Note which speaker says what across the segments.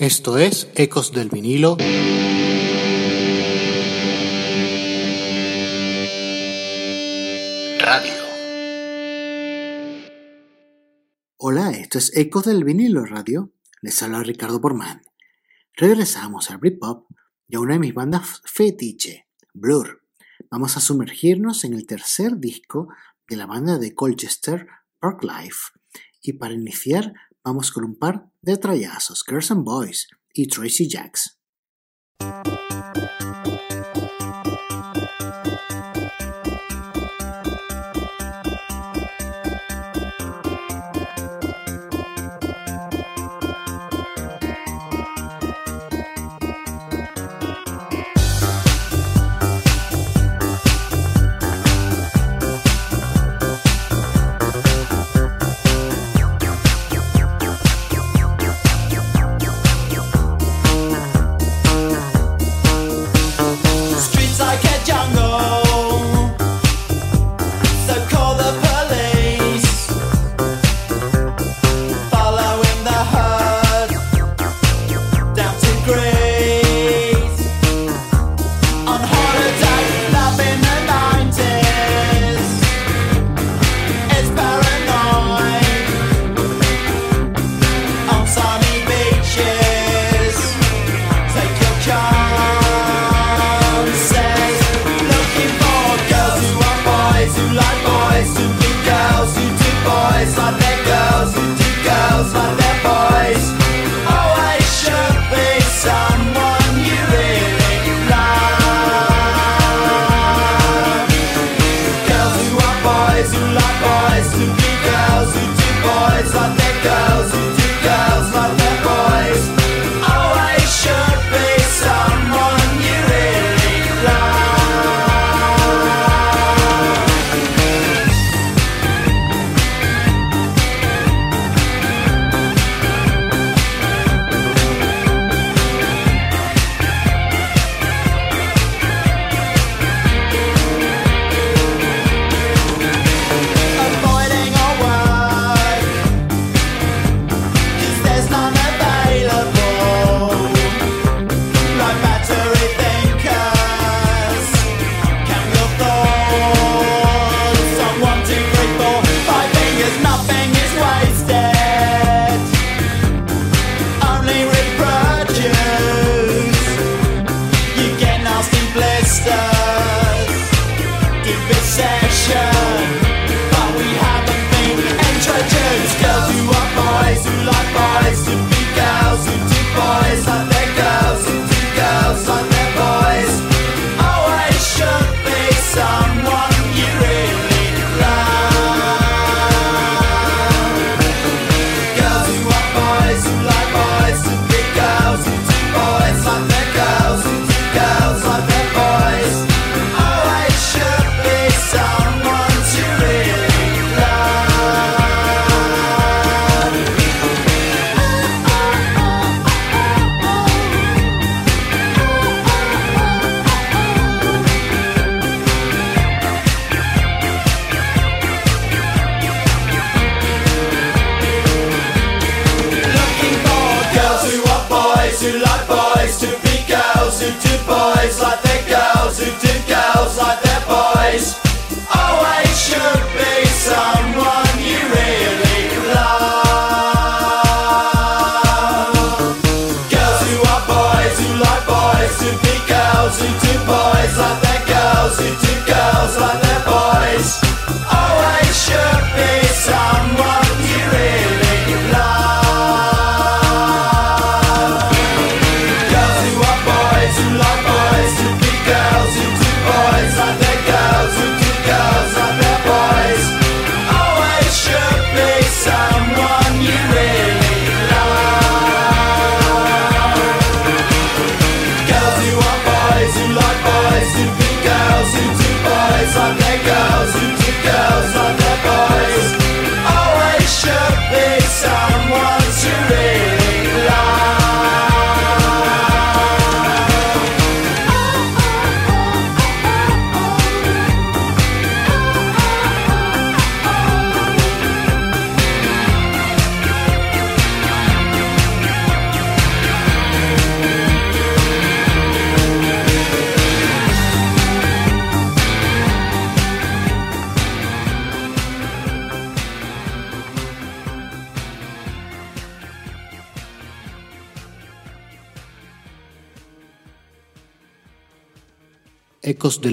Speaker 1: Esto es Ecos del vinilo. Radio.
Speaker 2: Hola, esto es Ecos del vinilo radio. Les habla Ricardo Porman. Regresamos al Britpop y a una de mis bandas fetiche, Blur. Vamos a sumergirnos en el tercer disco de la banda de Colchester, Parklife. Y para iniciar, vamos con un par de trayazos, Girls and Boys y Tracy Jacks.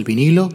Speaker 2: Vinilo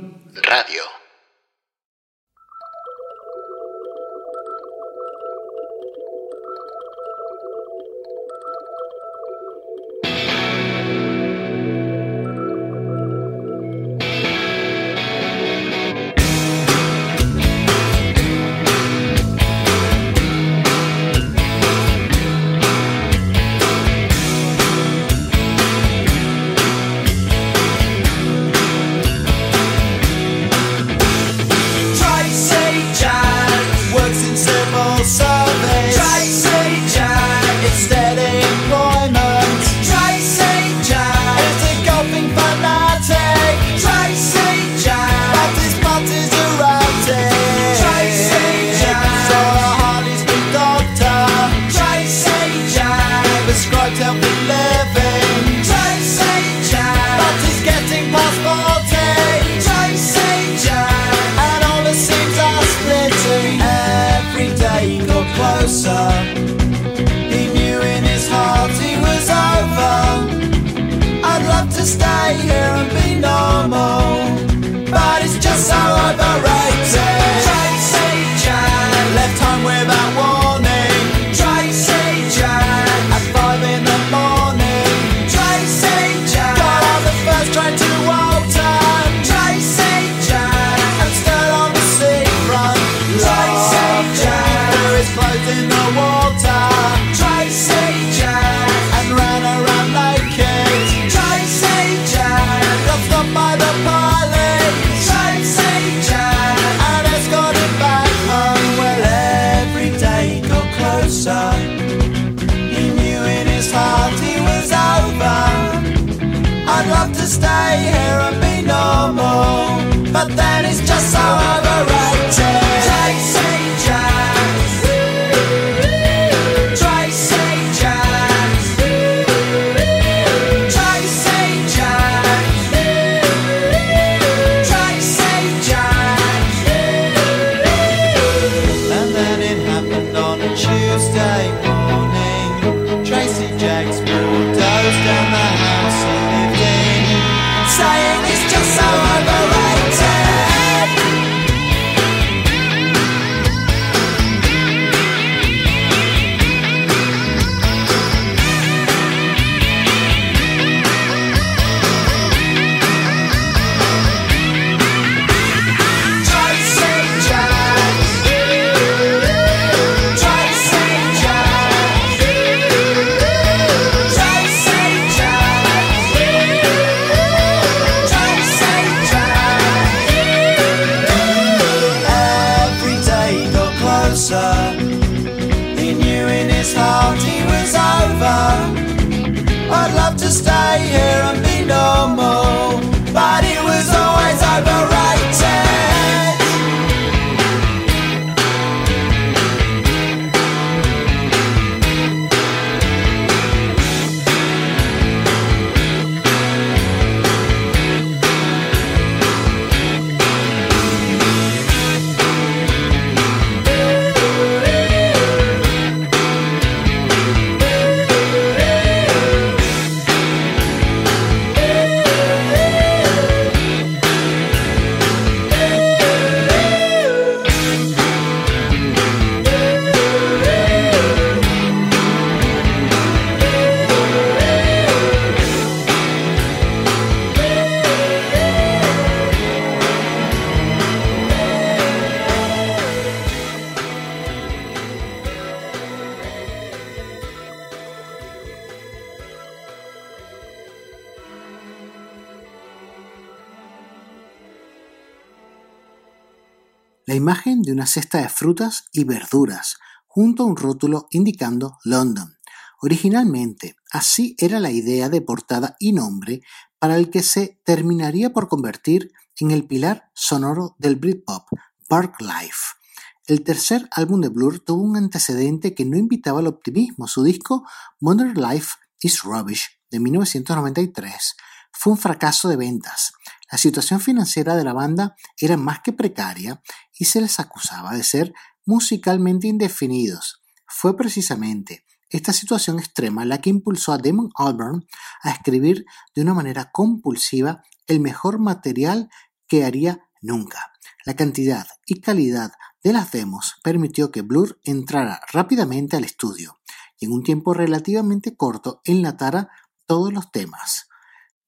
Speaker 1: la imagen de una cesta de frutas y verduras, junto a un rótulo indicando London. Originalmente, así era la idea de portada y nombre para el que se terminaría por convertir en el pilar sonoro del Britpop, Park Life. El tercer álbum de Blur tuvo un antecedente que no invitaba al optimismo. Su disco Modern Life is Rubbish de 1993 fue un fracaso de ventas. La situación financiera de la banda era más que precaria y se les acusaba de ser musicalmente indefinidos. Fue precisamente esta situación extrema la que impulsó a Damon Albarn a escribir de una manera compulsiva
Speaker 2: el mejor material que haría nunca. La cantidad y calidad de las demos permitió que Blur entrara rápidamente al estudio y en un tiempo relativamente corto enlatara todos los temas.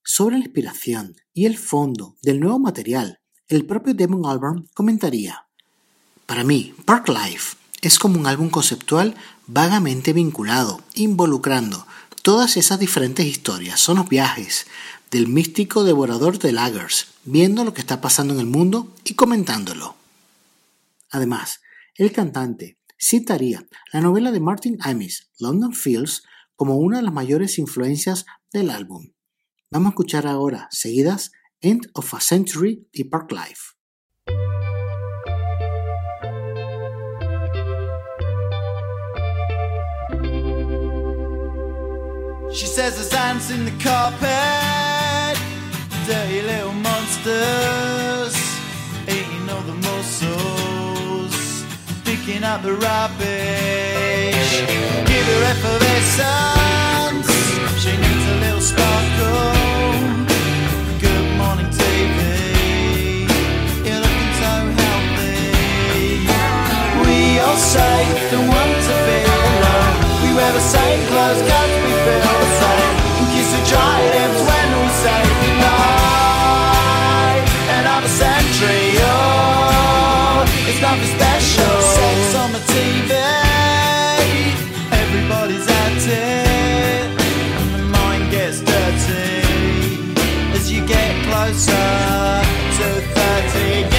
Speaker 2: Sobre la inspiración y el fondo del nuevo material, el propio Damon Albarn comentaría: Para mí, Park Life es como un álbum conceptual vagamente vinculado, involucrando todas esas diferentes historias. Son los viajes del místico devorador de lagers, viendo lo que está pasando en el mundo y comentándolo. Además, el cantante citaría la novela de Martin Amis, London Fields, como una de las mayores influencias del álbum. Vamos a escuchar ahora, seguidas, End of a Century y Park Life. She says there's ants in the carpet, dirty little monsters, eating all the mussels, picking up the rubbish. Give her effervescence, she needs a little sparkle. We the want to alone. We wear the same we feel the same. Lips when we say goodnight. Another century, it's special. Sex on the TV, everybody's at it, and the mind gets dirty as you get closer to 30.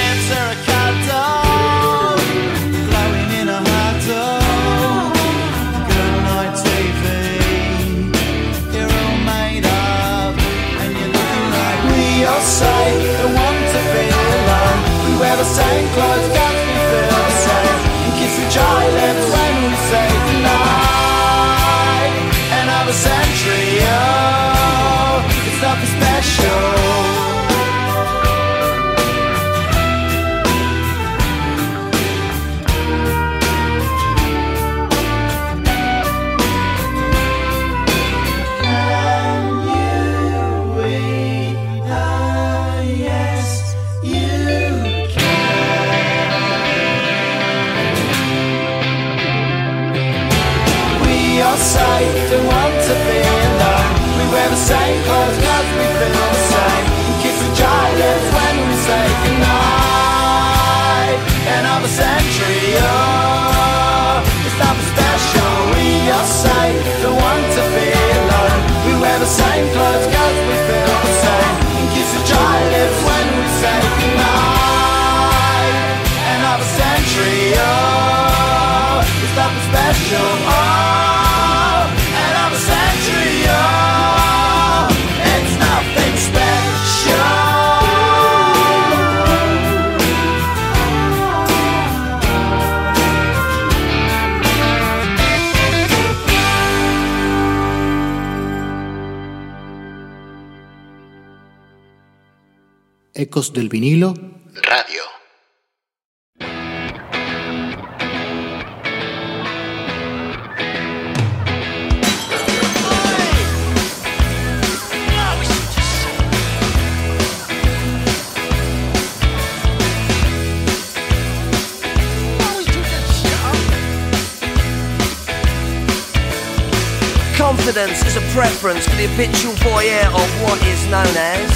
Speaker 2: Same we feel the same. Kiss the when we say goodnight. Century, oh, nothing special.
Speaker 1: Ecos del vinilo.
Speaker 2: Radio.
Speaker 3: Confidence is a preference for the habitual voyeur of what is known as.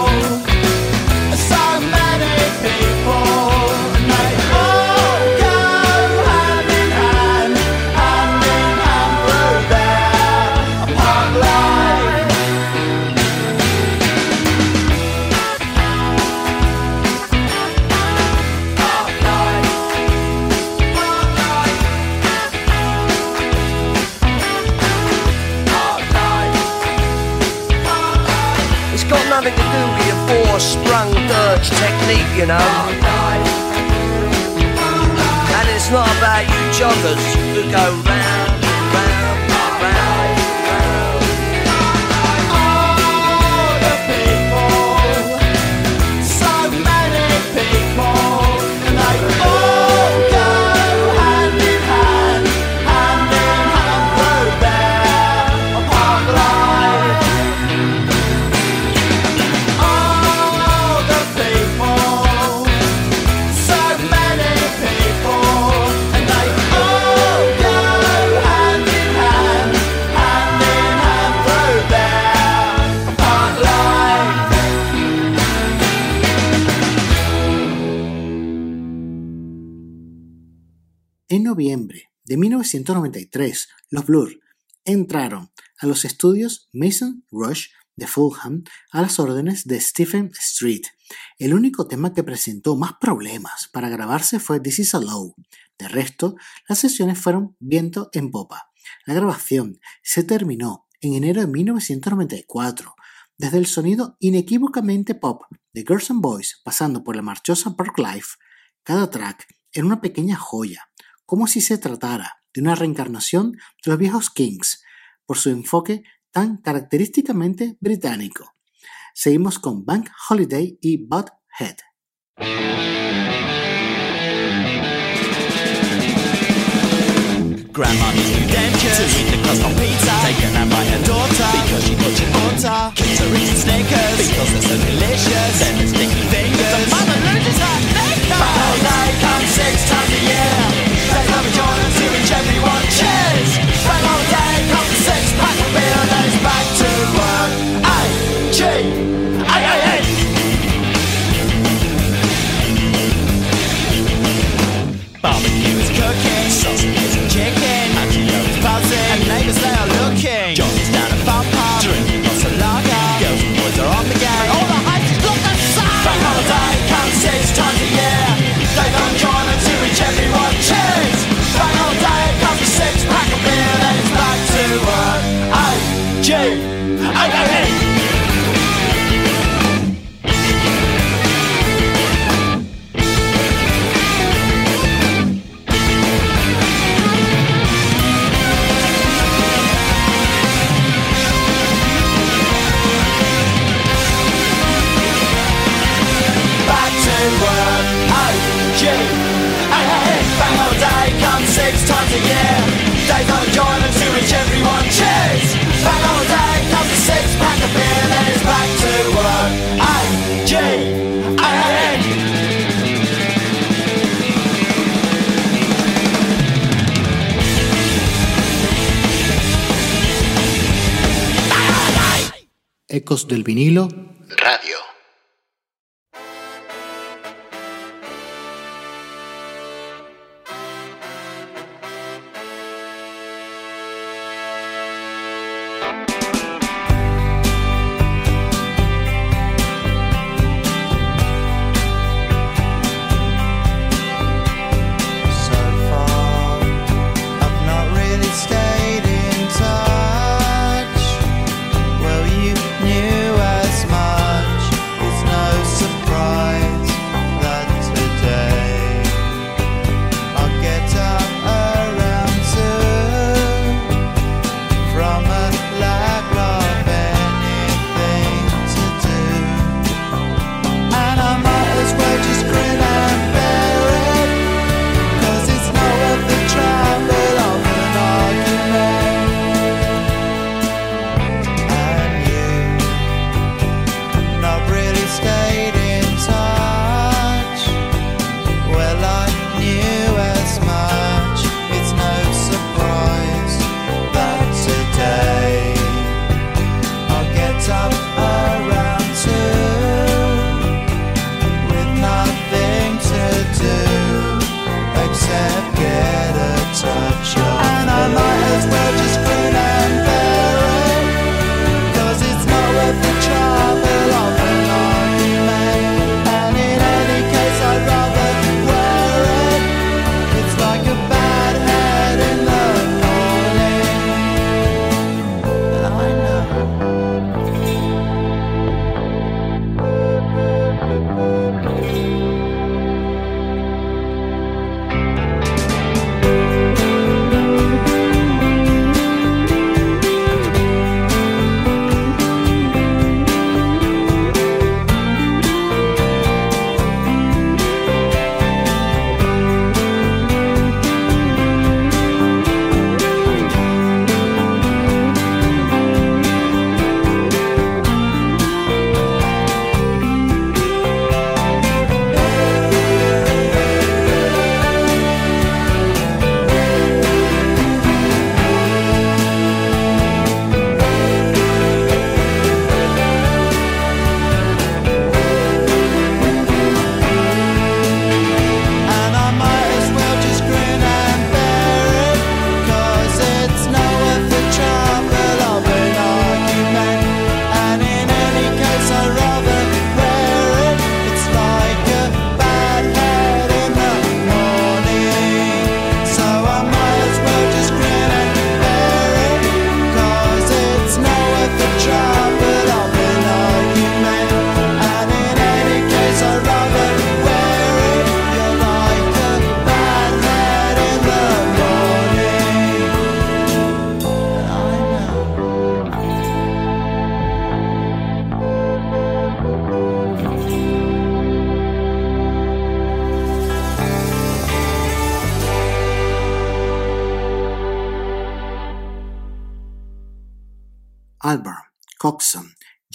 Speaker 3: pain. You know. And it's not about you joggers who go round, round, round, round.
Speaker 4: The people, so many people,
Speaker 1: de 1993, los Blur entraron a los estudios Mason Rush de Fulham a las órdenes de Stephen Street. El único tema que presentó más problemas para grabarse fue This Is a Low. De resto, las sesiones fueron viento en popa. La grabación se terminó en enero de 1994. Desde el sonido inequívocamente pop de Girls and Boys pasando por la marchosa Park Life, cada track era una pequeña joya, como si se tratara de una reencarnación de los viejos Kings, por su enfoque tan característicamente británico. Seguimos con Bank Holiday y Bud Head.
Speaker 5: Grandma's eat crust on pizza. So mother
Speaker 4: six times a year. days, love and joy, I'm everyone.
Speaker 2: Yeah! Vinilo.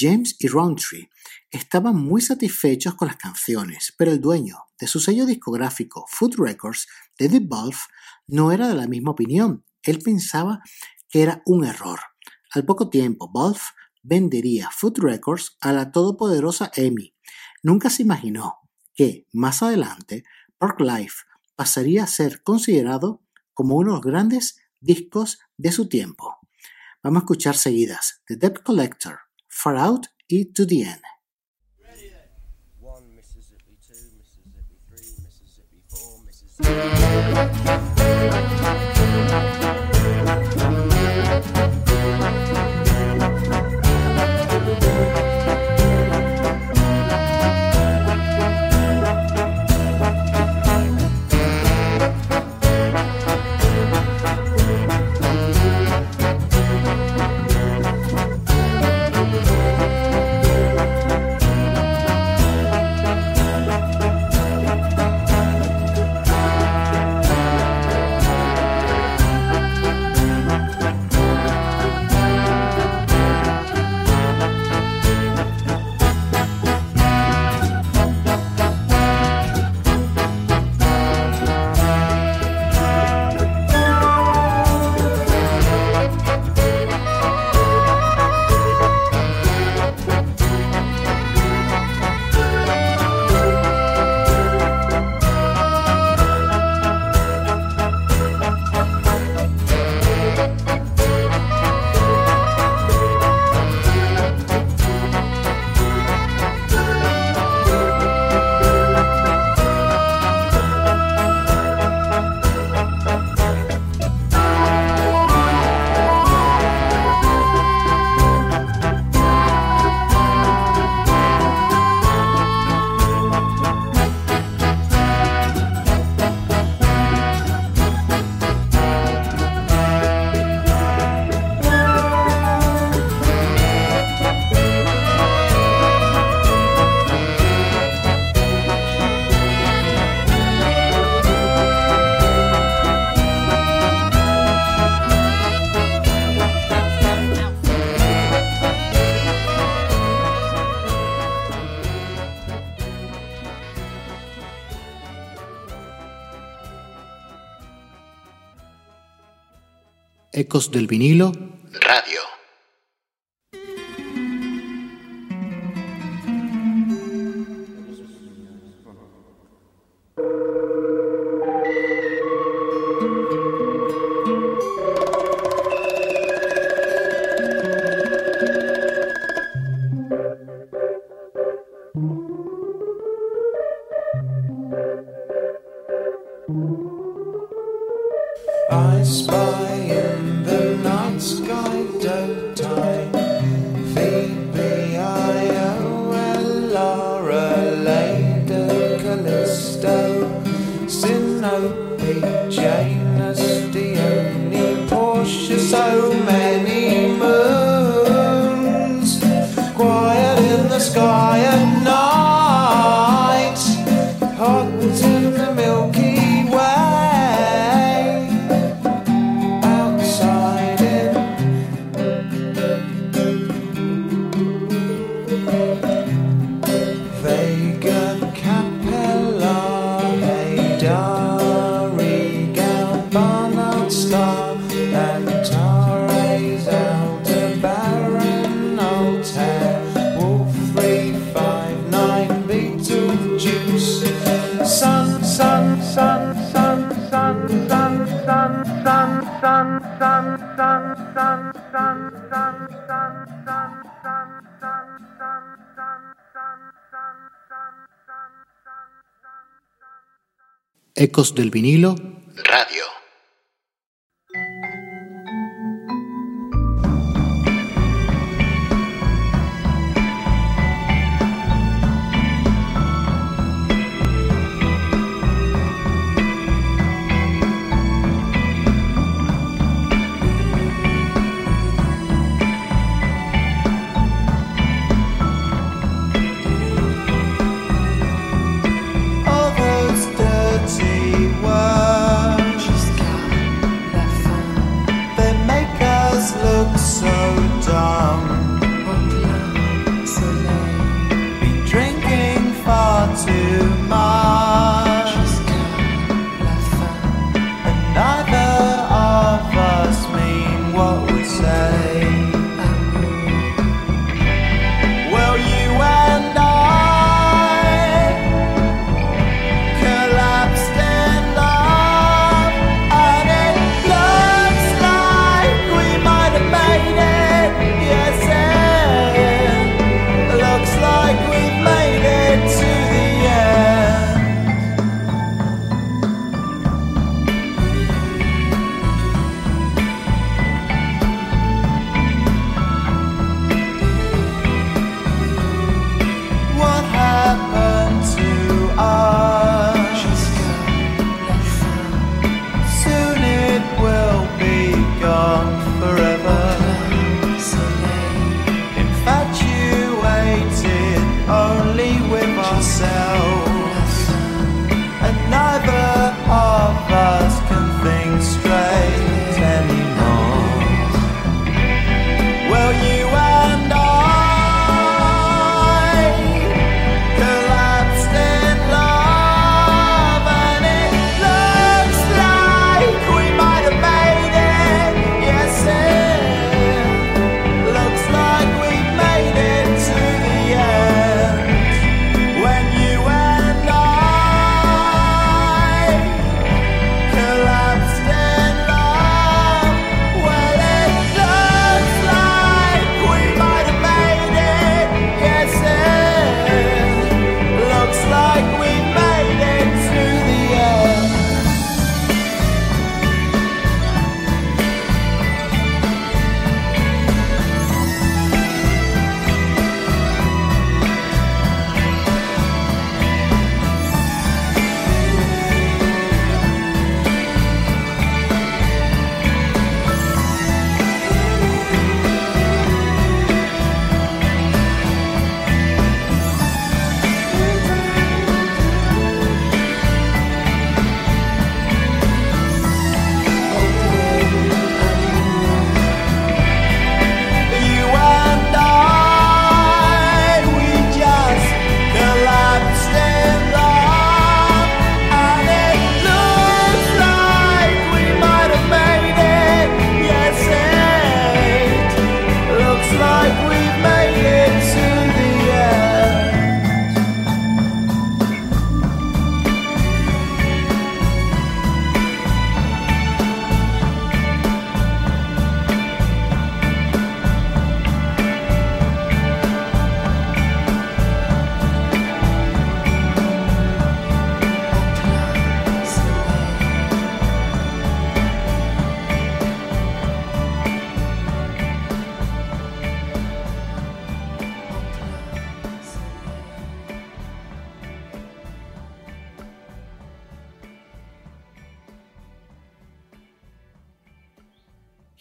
Speaker 1: James y Roundtree estaban muy satisfechos con las canciones, pero el dueño de su sello discográfico Food Records, David Wolf, no era de la misma opinión. Él pensaba que era un error. Al poco tiempo, Wolf vendería Food Records a la todopoderosa EMI. Nunca se imaginó que, más adelante, Park Life pasaría a ser considerado como uno de los grandes discos de su tiempo. Vamos a escuchar seguidas The Debt Collector, Far Out y To the End.
Speaker 6: One Mississippi, two Mississippi, three Mississippi, four Mississippi.
Speaker 7: Ecos del vinilo. Ecos del vinilo.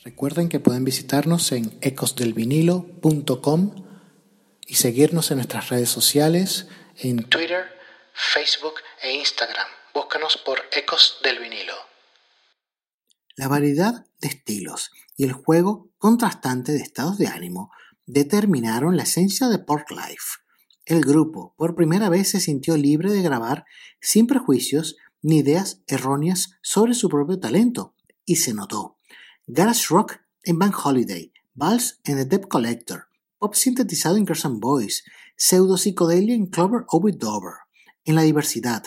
Speaker 1: Recuerden que pueden visitarnos en ecosdelvinilo.com y seguirnos en nuestras redes sociales en Twitter, Facebook e Instagram. Búscanos por Ecos del Vinilo. La variedad de estilos y el juego contrastante de estados de ánimo determinaron la esencia de Pork Life. El grupo por primera vez se sintió libre de grabar sin prejuicios ni ideas erróneas sobre su propio talento, y se notó. Garage Rock en Van Holiday, Vals en The Debt Collector, pop sintetizado en Girls and Boys, pseudo psicodelia en Clover Over Dover. En la diversidad,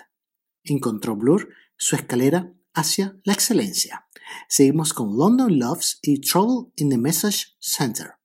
Speaker 1: encontró Blur su escalera hacia la excelencia. Seguimos con London Loves y Trouble in the Message Center.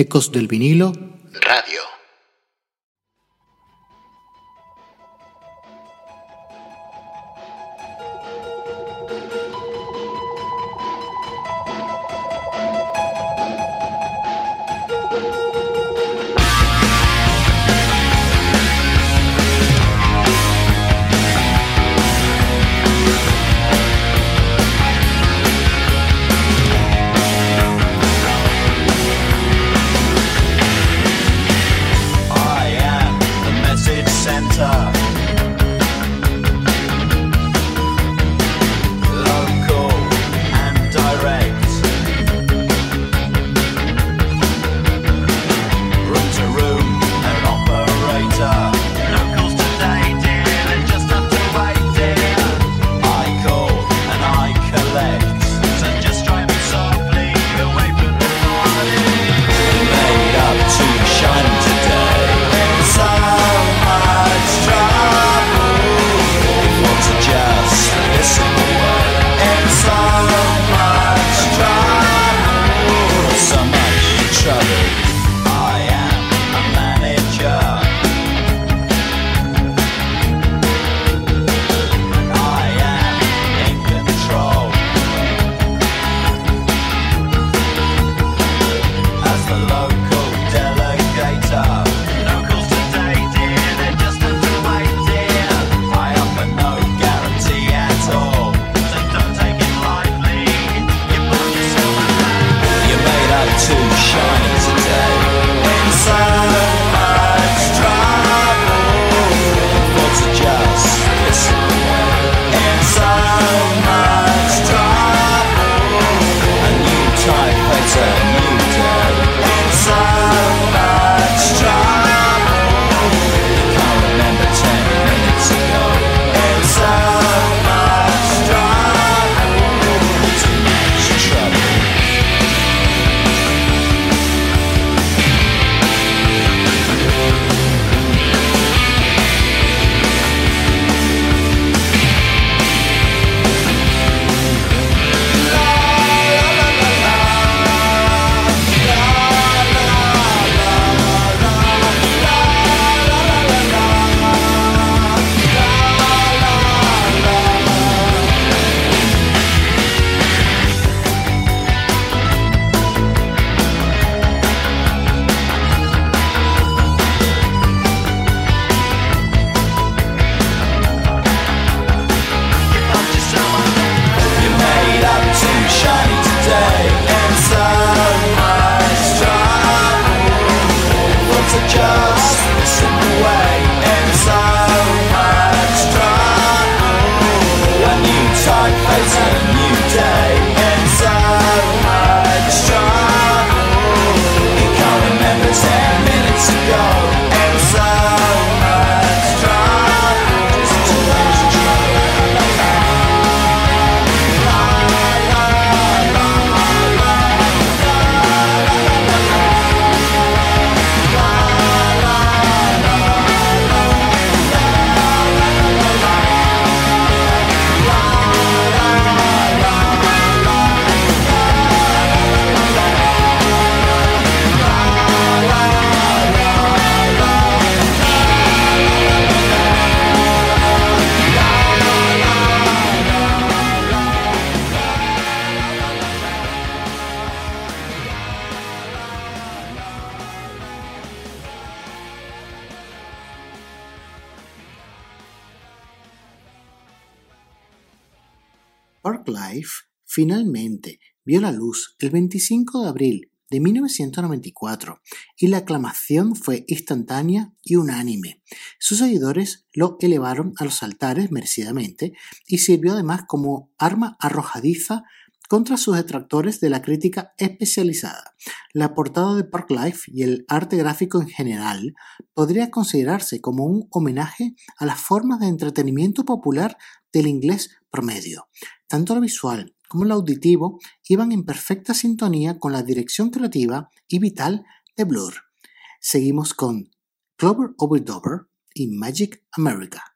Speaker 2: Ecos del vinilo.
Speaker 1: Park Life finalmente vio la luz el 25 de abril de 1994 y la aclamación fue instantánea y unánime. Sus seguidores lo elevaron a los altares merecidamente y sirvió además como arma arrojadiza contra sus detractores de la crítica especializada. La portada de Park Life y el arte gráfico en general podría considerarse como un homenaje a las formas de entretenimiento popular del inglés promedio. Tanto lo visual como lo auditivo iban en perfecta sintonía con la dirección creativa y vital de Blur. Seguimos con Clover Over Dover y Magic America.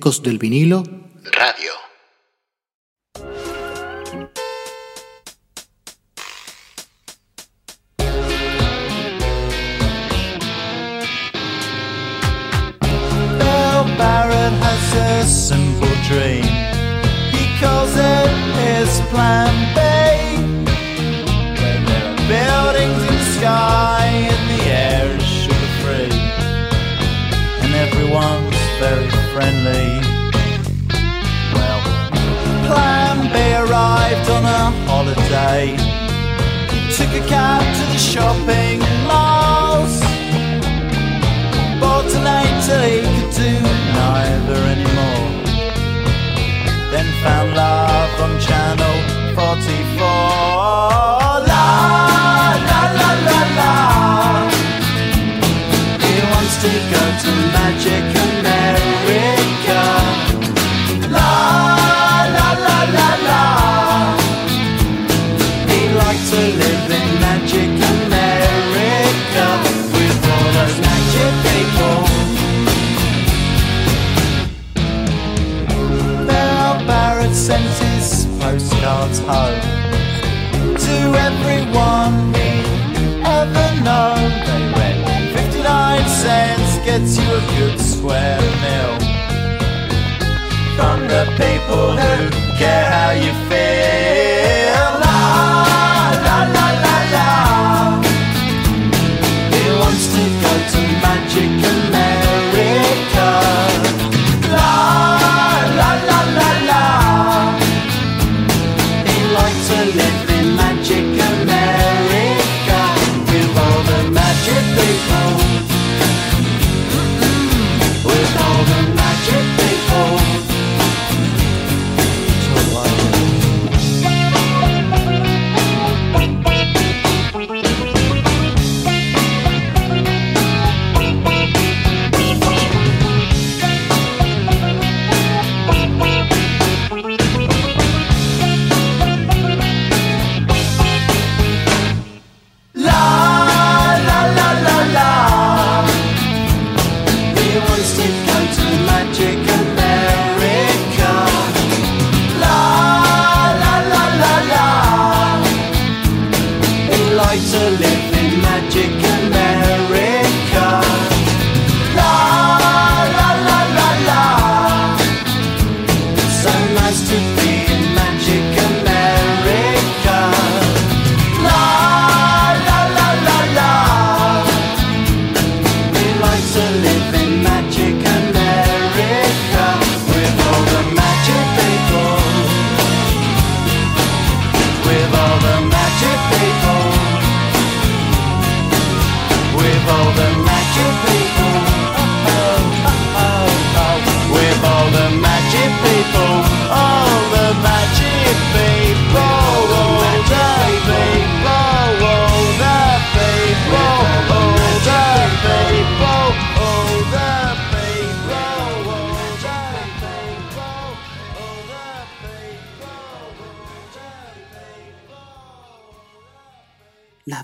Speaker 8: Ecos del vinilo.
Speaker 2: Postcards home to everyone he ever known. They read 59 cents gets you a good square meal from the people who care how you feel.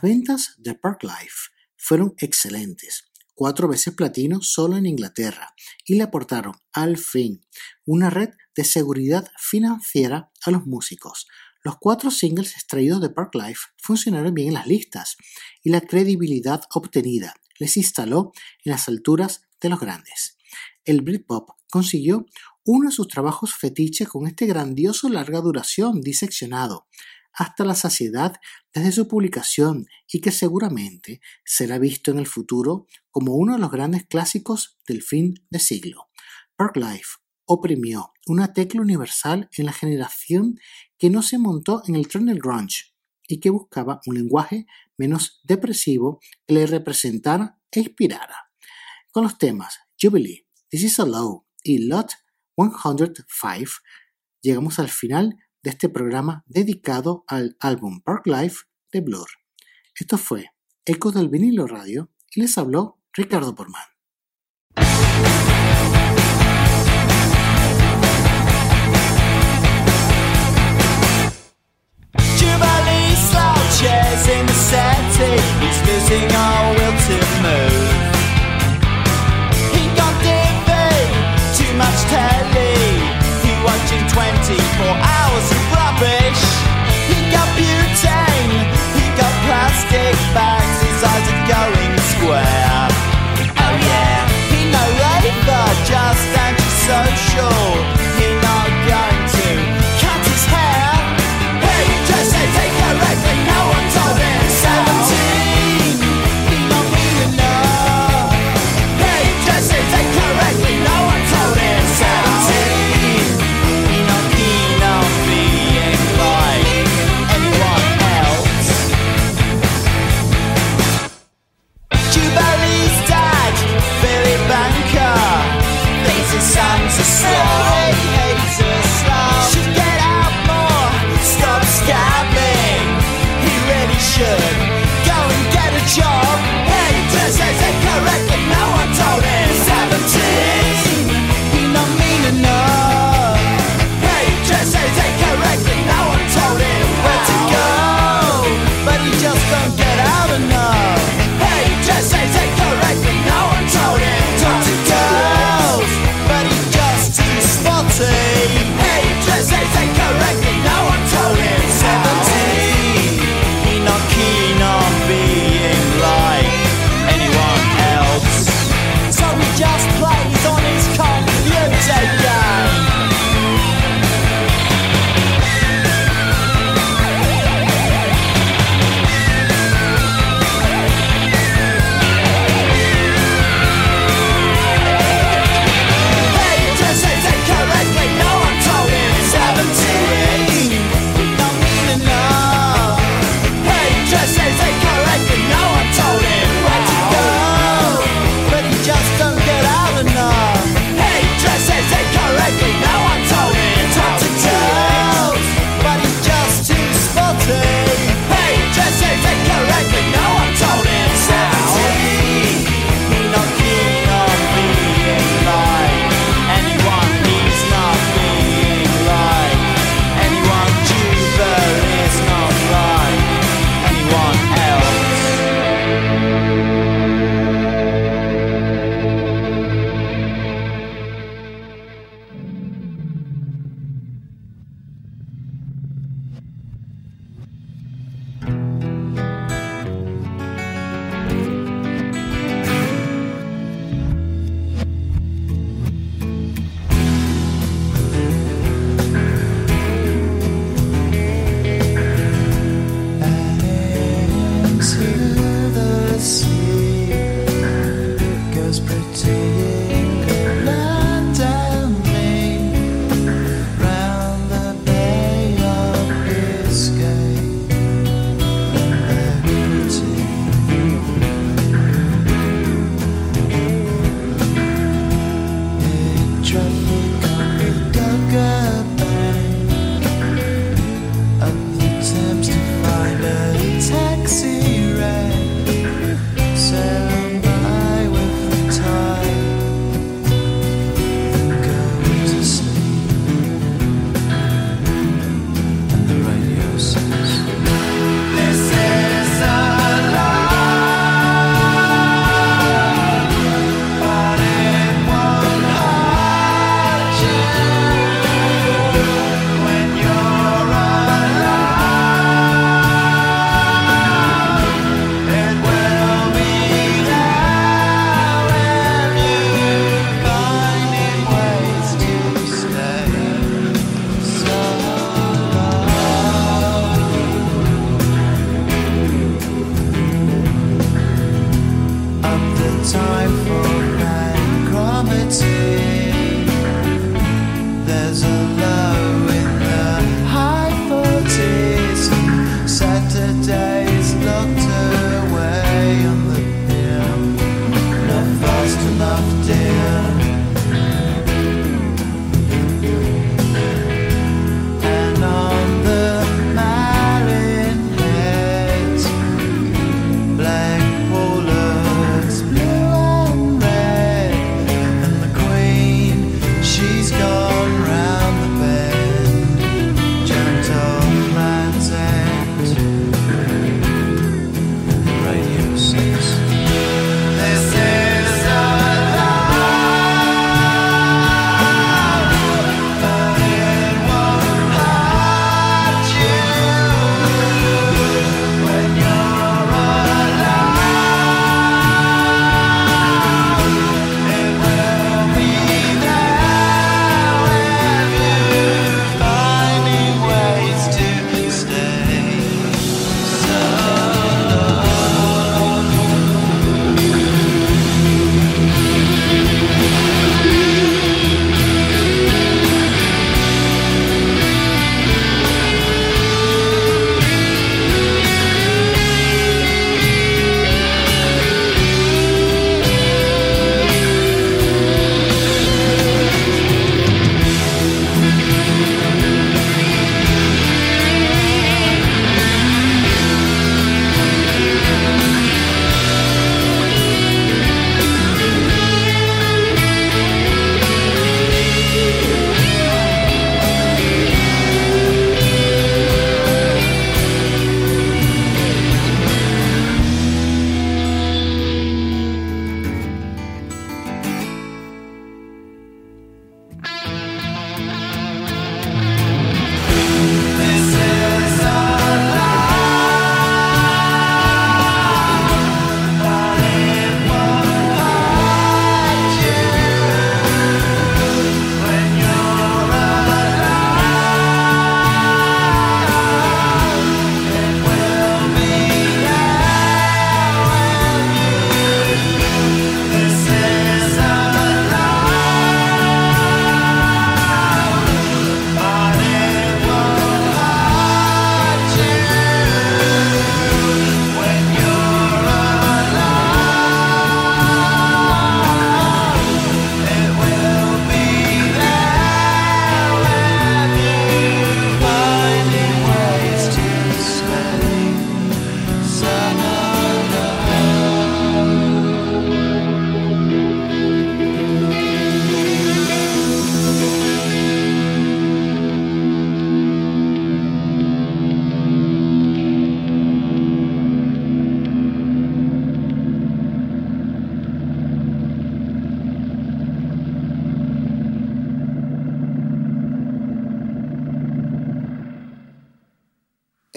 Speaker 1: Ventas de Parklife fueron excelentes, cuatro veces platino solo en Inglaterra, y le aportaron al fin una red de seguridad financiera a los músicos. Los cuatro singles extraídos de Parklife funcionaron bien en las listas y la credibilidad obtenida les instaló en las alturas de los grandes. El Britpop consiguió uno de sus trabajos fetiche con este grandioso larga duración diseccionado hasta la saciedad desde su publicación y que seguramente será visto en el futuro como uno de los grandes clásicos del fin de siglo. Parklife oprimió una tecla universal en la generación que no se montó en el tren del grunge y que buscaba un lenguaje menos depresivo que le representara e inspirara. Con los temas Jubilee, This Is a Low y Lot 105 llegamos al final de este programa dedicado al álbum Parklife de Blur. Esto fue Ecos del vinilo radio y les habló Ricardo Porman.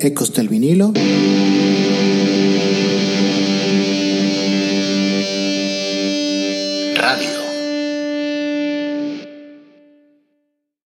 Speaker 1: Ecos del vinilo.